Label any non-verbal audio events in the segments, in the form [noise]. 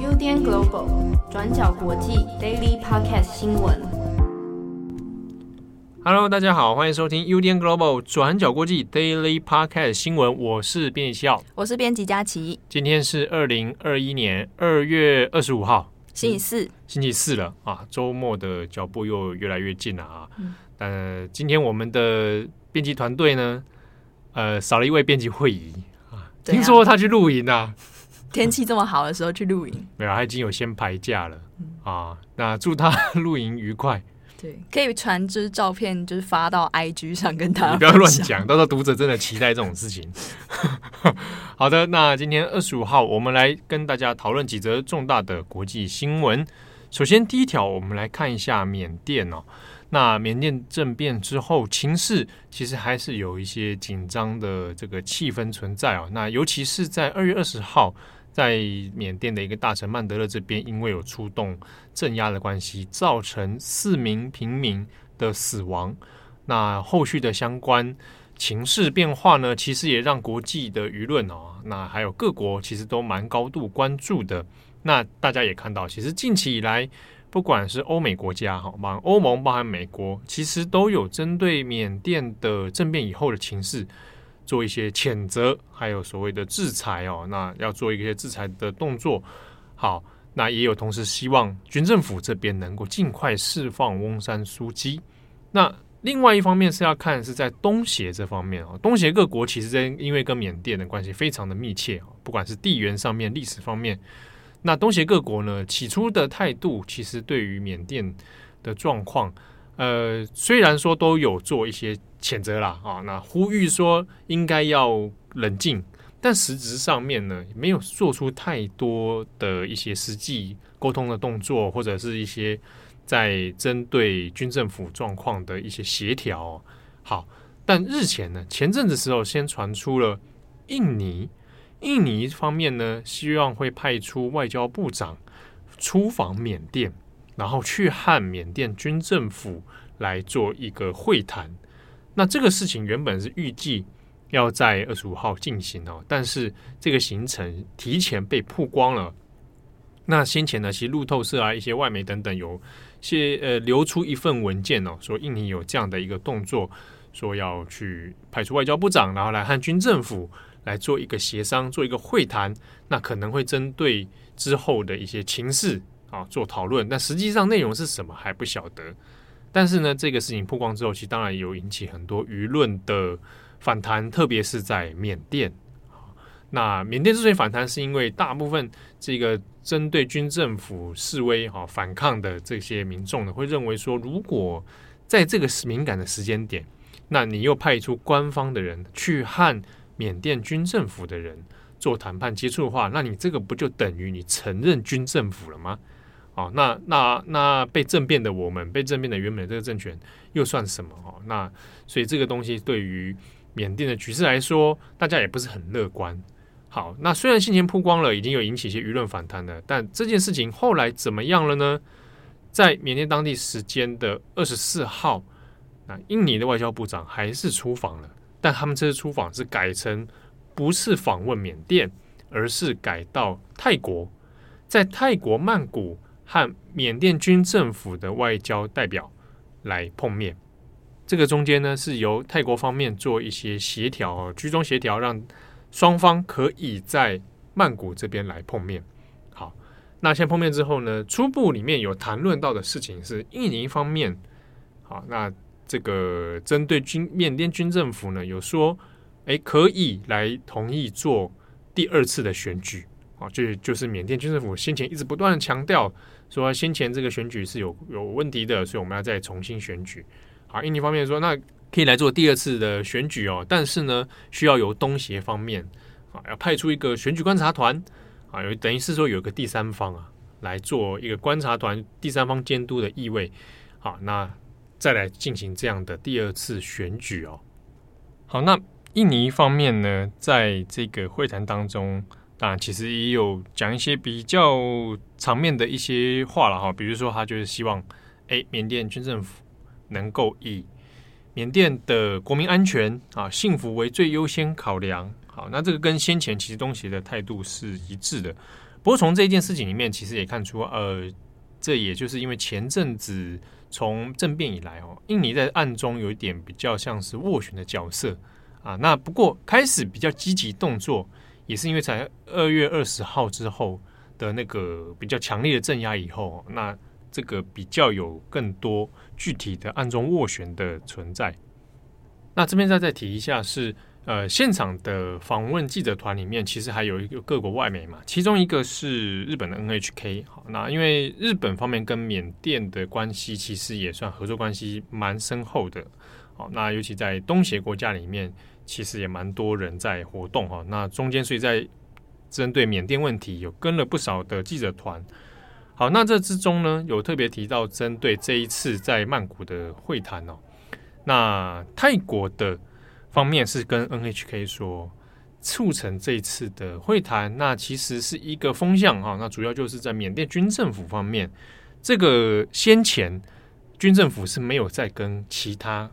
UDN Global 转角国际 Daily Podcast 新闻。Hello，大家好，欢迎收听 UDN Global 转角国际 Daily Podcast 新闻。我是编辑笑，我是编辑佳琪。今天是二零二一年二月二十五号，星期四，星期四了啊！周末的脚步又越来越近了啊。嗯，呃，今天我们的编辑团队呢，呃，少了一位编辑慧仪啊，听说他去露营啊。天气这么好的时候去露营，没有，他已经有先排假了、嗯、啊。那祝他露营愉快。对，可以传支照片，就是发到 IG 上跟他。你不要乱讲，到时候读者真的期待这种事情。[laughs] 好的，那今天二十五号，我们来跟大家讨论几则重大的国际新闻。首先，第一条，我们来看一下缅甸哦。那缅甸政变之后，情势其实还是有一些紧张的这个气氛存在哦。那尤其是在二月二十号。在缅甸的一个大城曼德勒这边，因为有出动镇压的关系，造成四名平民的死亡。那后续的相关情势变化呢，其实也让国际的舆论哦，那还有各国其实都蛮高度关注的。那大家也看到，其实近期以来，不管是欧美国家哈，包欧盟，包含美国，其实都有针对缅甸的政变以后的情势。做一些谴责，还有所谓的制裁哦，那要做一些制裁的动作。好，那也有同时希望军政府这边能够尽快释放翁山苏姬。那另外一方面是要看是在东协这方面哦，东协各国其实在因为跟缅甸的关系非常的密切，不管是地缘上面、历史方面，那东协各国呢起初的态度其实对于缅甸的状况。呃，虽然说都有做一些谴责啦，啊，那呼吁说应该要冷静，但实质上面呢，没有做出太多的一些实际沟通的动作，或者是一些在针对军政府状况的一些协调。好，但日前呢，前阵子时候先传出了印尼，印尼方面呢，希望会派出外交部长出访缅甸。然后去和缅甸军政府来做一个会谈，那这个事情原本是预计要在二十五号进行哦，但是这个行程提前被曝光了。那先前呢，其实路透社啊、一些外媒等等有些呃流出一份文件哦，说印尼有这样的一个动作，说要去派出外交部长，然后来和军政府来做一个协商，做一个会谈，那可能会针对之后的一些情势。啊，做讨论，但实际上内容是什么还不晓得。但是呢，这个事情曝光之后，其实当然有引起很多舆论的反弹，特别是在缅甸。那缅甸之所以反弹，是因为大部分这个针对军政府示威、哈反抗的这些民众呢，会认为说，如果在这个敏感的时间点，那你又派出官方的人去和缅甸军政府的人做谈判接触的话，那你这个不就等于你承认军政府了吗？哦，那那那被政变的我们，被政变的原本的这个政权又算什么？哦，那所以这个东西对于缅甸的局势来说，大家也不是很乐观。好，那虽然先前曝光了，已经有引起一些舆论反弹了，但这件事情后来怎么样了呢？在缅甸当地时间的二十四号，那印尼的外交部长还是出访了，但他们这次出访是改成不是访问缅甸，而是改到泰国，在泰国曼谷。和缅甸军政府的外交代表来碰面，这个中间呢是由泰国方面做一些协调，居中协调，让双方可以在曼谷这边来碰面。好，那先碰面之后呢，初步里面有谈论到的事情是印尼方面，好，那这个针对军缅甸军政府呢有说，诶，可以来同意做第二次的选举。啊，就就是缅甸军政府先前一直不断的强调说，先前这个选举是有有问题的，所以我们要再重新选举。好，印尼方面说，那可以来做第二次的选举哦，但是呢，需要由东协方面啊，要派出一个选举观察团啊，有等于是说有个第三方啊来做一个观察团，第三方监督的意味。好，那再来进行这样的第二次选举哦。好，那印尼方面呢，在这个会谈当中。当然，其实也有讲一些比较场面的一些话了哈，比如说他就是希望，哎，缅甸军政府能够以缅甸的国民安全啊、幸福为最优先考量好，那这个跟先前其实东协的态度是一致的。不过从这件事情里面，其实也看出，呃，这也就是因为前阵子从政变以来哦，印尼在暗中有一点比较像是斡旋的角色啊。那不过开始比较积极动作，也是因为在二月二十号之后的那个比较强烈的镇压以后，那这个比较有更多具体的暗中斡旋的存在。那这边再再提一下是。呃，现场的访问记者团里面，其实还有一个各国外媒嘛，其中一个是日本的 NHK。好，那因为日本方面跟缅甸的关系其实也算合作关系蛮深厚的。好，那尤其在东协国家里面，其实也蛮多人在活动哈。那中间所以在针对缅甸问题，有跟了不少的记者团。好，那这之中呢，有特别提到针对这一次在曼谷的会谈哦，那泰国的。方面是跟 NHK 说促成这一次的会谈，那其实是一个风向哈，那主要就是在缅甸军政府方面，这个先前军政府是没有在跟其他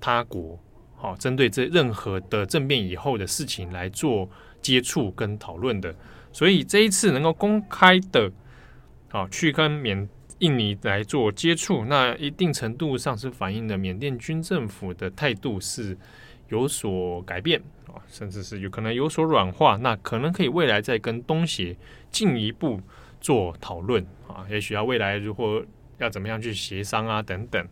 他国好针对这任何的政变以后的事情来做接触跟讨论的，所以这一次能够公开的，好去跟缅印尼来做接触，那一定程度上是反映了缅甸军政府的态度是。有所改变啊，甚至是有可能有所软化，那可能可以未来再跟东协进一步做讨论啊，也许要未来如果要怎么样去协商啊等等。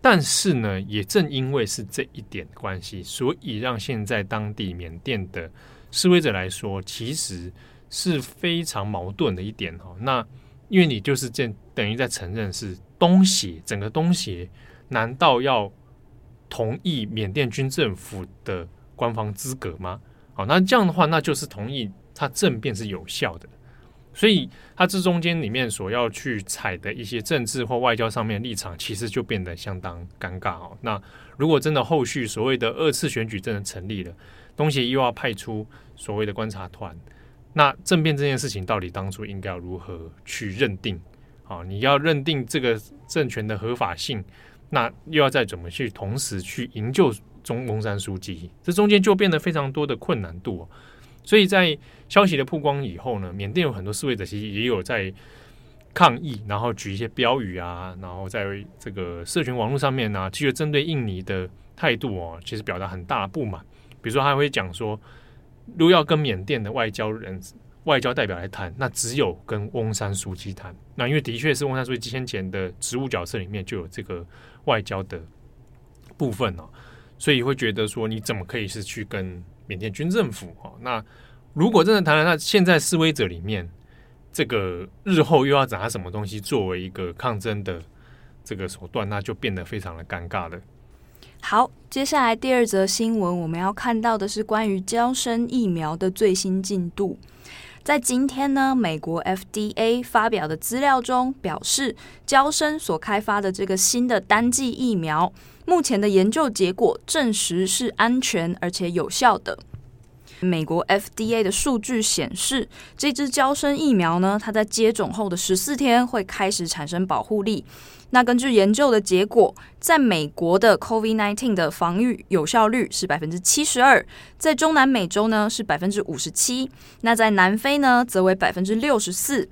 但是呢，也正因为是这一点关系，所以让现在当地缅甸的示威者来说，其实是非常矛盾的一点哈。那因为你就是这等于在承认是东协整个东协，难道要？同意缅甸军政府的官方资格吗？好，那这样的话，那就是同意他政变是有效的。所以，他这中间里面所要去采的一些政治或外交上面的立场，其实就变得相当尴尬哦。那如果真的后续所谓的二次选举真的成立了，东协又要派出所谓的观察团，那政变这件事情到底当初应该要如何去认定？好，你要认定这个政权的合法性。那又要再怎么去同时去营救中翁山书记，这中间就变得非常多的困难度。所以在消息的曝光以后呢，缅甸有很多示威者其实也有在抗议，然后举一些标语啊，然后在这个社群网络上面呢、其实针对印尼的态度哦，其实表达很大的不满。比如说，他会讲说，如果要跟缅甸的外交人。外交代表来谈，那只有跟翁山苏姬谈。那因为的确是翁山苏姬先前的职务角色里面就有这个外交的部分哦，所以会觉得说你怎么可以是去跟缅甸军政府哦？那如果真的谈了，那现在示威者里面这个日后又要拿什么东西作为一个抗争的这个手段，那就变得非常的尴尬了。好，接下来第二则新闻我们要看到的是关于交生疫苗的最新进度。在今天呢，美国 FDA 发表的资料中表示，娇生所开发的这个新的单剂疫苗，目前的研究结果证实是安全而且有效的。美国 FDA 的数据显示，这支娇生疫苗呢，它在接种后的十四天会开始产生保护力。那根据研究的结果，在美国的 COVID-19 的防御有效率是百分之七十二，在中南美洲呢是百分之五十七，那在南非呢则为百分之六十四。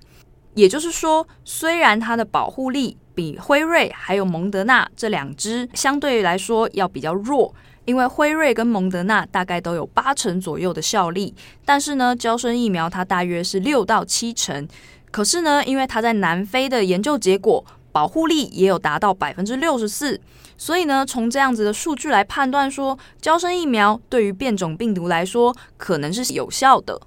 也就是说，虽然它的保护力比辉瑞还有蒙德纳这两支相对来说要比较弱，因为辉瑞跟蒙德纳大概都有八成左右的效力，但是呢，娇生疫苗它大约是六到七成。可是呢，因为它在南非的研究结果。保护力也有达到百分之六十四，所以呢，从这样子的数据来判断说，胶生疫苗对于变种病毒来说可能是有效的。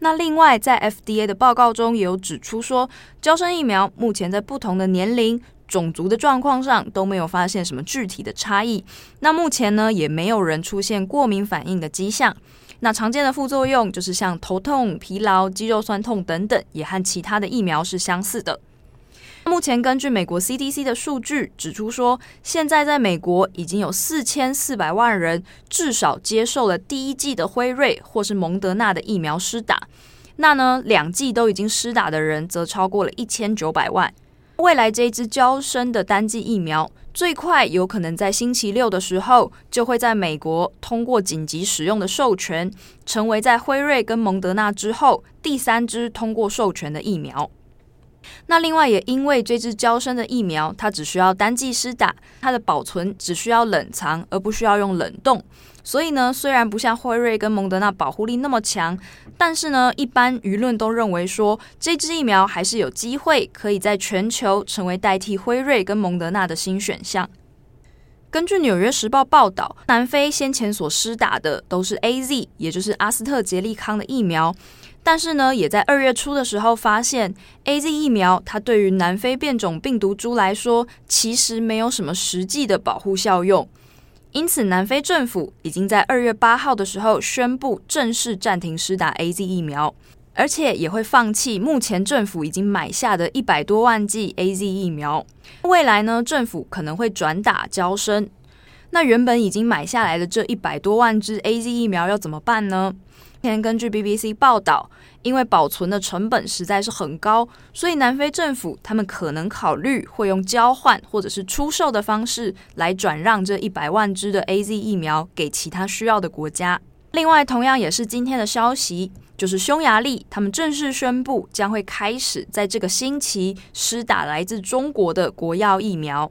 那另外，在 FDA 的报告中也有指出说，胶生疫苗目前在不同的年龄、种族的状况上都没有发现什么具体的差异。那目前呢，也没有人出现过敏反应的迹象。那常见的副作用就是像头痛、疲劳、肌肉酸痛等等，也和其他的疫苗是相似的。目前根据美国 CDC 的数据指出说，现在在美国已经有四千四百万人至少接受了第一剂的辉瑞或是蒙德纳的疫苗施打。那呢，两剂都已经施打的人则超过了一千九百万。未来这一支娇生的单剂疫苗最快有可能在星期六的时候就会在美国通过紧急使用的授权，成为在辉瑞跟蒙德纳之后第三支通过授权的疫苗。那另外也因为这支娇生的疫苗，它只需要单剂施打，它的保存只需要冷藏，而不需要用冷冻。所以呢，虽然不像辉瑞跟蒙德纳保护力那么强，但是呢，一般舆论都认为说，这支疫苗还是有机会可以在全球成为代替辉瑞跟蒙德纳的新选项。根据《纽约时报》报道，南非先前所施打的都是 AZ，也就是阿斯特捷利康的疫苗。但是呢，也在二月初的时候发现，AZ 疫苗它对于南非变种病毒株来说，其实没有什么实际的保护效用。因此，南非政府已经在二月八号的时候宣布正式暂停施打 AZ 疫苗，而且也会放弃目前政府已经买下的一百多万剂 AZ 疫苗。未来呢，政府可能会转打娇生。那原本已经买下来的这一百多万支 AZ 疫苗要怎么办呢？前根据 BBC 报道，因为保存的成本实在是很高，所以南非政府他们可能考虑会用交换或者是出售的方式来转让这一百万支的 AZ 疫苗给其他需要的国家。另外，同样也是今天的消息，就是匈牙利他们正式宣布将会开始在这个星期施打来自中国的国药疫苗。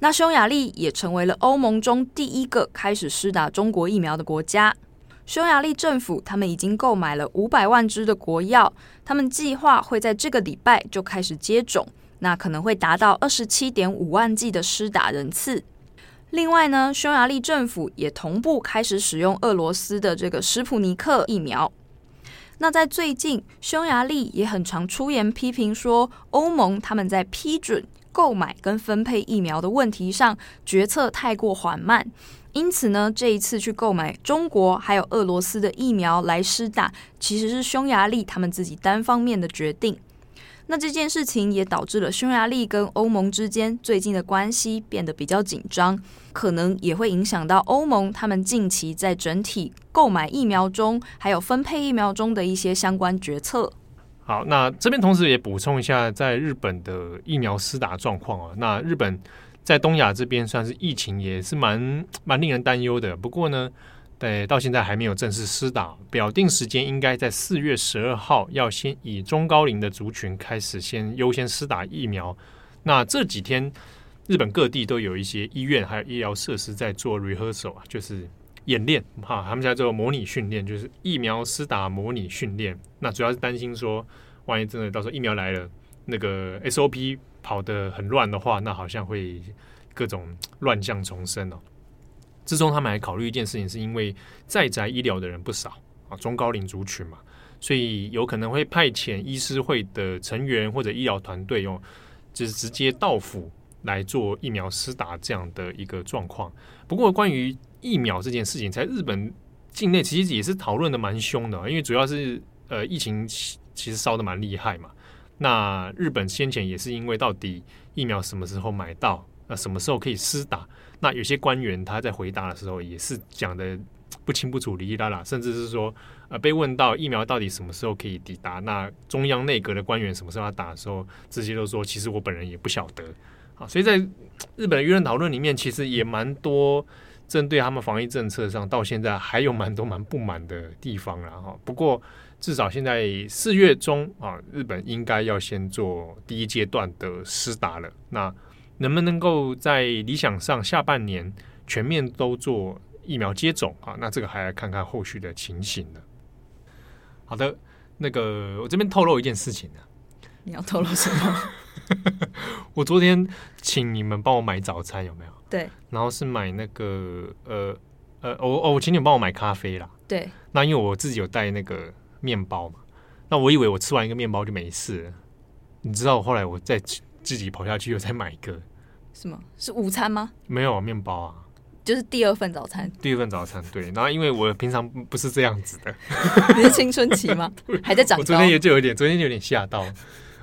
那匈牙利也成为了欧盟中第一个开始施打中国疫苗的国家。匈牙利政府他们已经购买了五百万支的国药，他们计划会在这个礼拜就开始接种，那可能会达到二十七点五万剂的施打人次。另外呢，匈牙利政府也同步开始使用俄罗斯的这个史普尼克疫苗。那在最近，匈牙利也很常出言批评说，欧盟他们在批准购买跟分配疫苗的问题上决策太过缓慢。因此呢，这一次去购买中国还有俄罗斯的疫苗来施打，其实是匈牙利他们自己单方面的决定。那这件事情也导致了匈牙利跟欧盟之间最近的关系变得比较紧张，可能也会影响到欧盟他们近期在整体购买疫苗中还有分配疫苗中的一些相关决策。好，那这边同时也补充一下，在日本的疫苗施打状况啊，那日本。在东亚这边算是疫情也是蛮 [tsk] 蛮令人担忧的，不过呢，对，到现在还没有正式施打，表定时间应该在四月十二号，要先以中高龄的族群开始先优先施打疫苗。那这几天日本各地都有一些医院还有医疗设施在做 rehearsal，就是演练哈，他们在做模拟训练，就是疫苗施打模拟训练。那主要是担心说，万一真的到时候疫苗来了，那个 SOP。跑得很乱的话，那好像会各种乱象丛生哦。之中他们还考虑一件事情，是因为在宅医疗的人不少啊，中高龄族群嘛，所以有可能会派遣医师会的成员或者医疗团队用，就是直接到府来做疫苗施打这样的一个状况。不过，关于疫苗这件事情，在日本境内其实也是讨论的蛮凶的，因为主要是呃疫情其实烧的蛮厉害嘛。那日本先前也是因为到底疫苗什么时候买到，那什么时候可以施打？那有些官员他在回答的时候也是讲的 [tsk] 不清不楚、哩哩啦啦，甚至是说，呃，被问到疫苗到底什么时候可以抵达，那中央内阁的官员什么时候要打的时候，直接都说其实我本人也不晓得。好，所以在 [tsk] 日本的舆论讨论里面，其实也蛮多针对他们防疫政策上，到现在还有蛮多蛮不满的地方了哈。不过。至少现在四月中啊，日本应该要先做第一阶段的施打了。那能不能够在理想上下半年全面都做疫苗接种啊？那这个还要看看后续的情形呢。好的，那个我这边透露一件事情呢。你要透露什么？[laughs] 我昨天请你们帮我买早餐，有没有？对。然后是买那个呃呃，我哦，我请你们帮我买咖啡啦。对。那因为我自己有带那个。面包嘛，那我以为我吃完一个面包就没事了，你知道，后来我再自己跑下去又再买一个，什么？是午餐吗？没有面包啊，就是第二份早餐。第二份早餐，对。然后因为我平常不是这样子的，[laughs] 你是青春期吗？[laughs] 还在长？我昨天也就有点，昨天就有点吓到，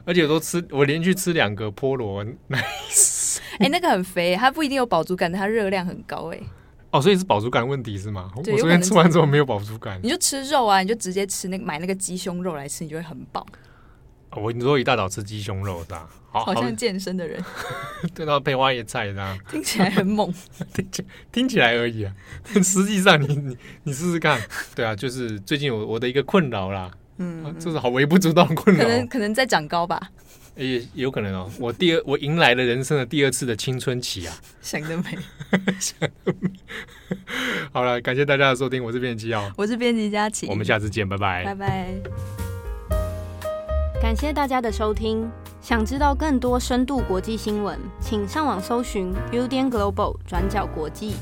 而且我都吃，我连续吃两个菠萝奶。哎、欸，那个很肥，它不一定有饱足感，但它热量很高，哎。哦，所以是饱足感问题是吗？我昨天吃完之后没有饱足感。你就吃肉啊，你就直接吃那个买那个鸡胸肉来吃，你就会很饱。我你说一大早吃鸡胸肉是吧？好，好像健身的人，[laughs] 对，然后配花椰菜是吧？[laughs] 听起来很猛，[laughs] 听起听起来而已啊，实际上你你你试试看，对啊，就是最近我我的一个困扰啦，嗯，这是好微不足道的困扰，可能可能在长高吧，也也有可能哦，我第二我迎来了人生的第二次的青春期啊，想得美，[laughs] 想得美，好了，感谢大家的收听，我是编辑哦，我是编辑佳琪，我们下次见，拜拜，拜拜，感谢大家的收听。想知道更多深度国际新闻，请上网搜寻 Udan Global 转角国际。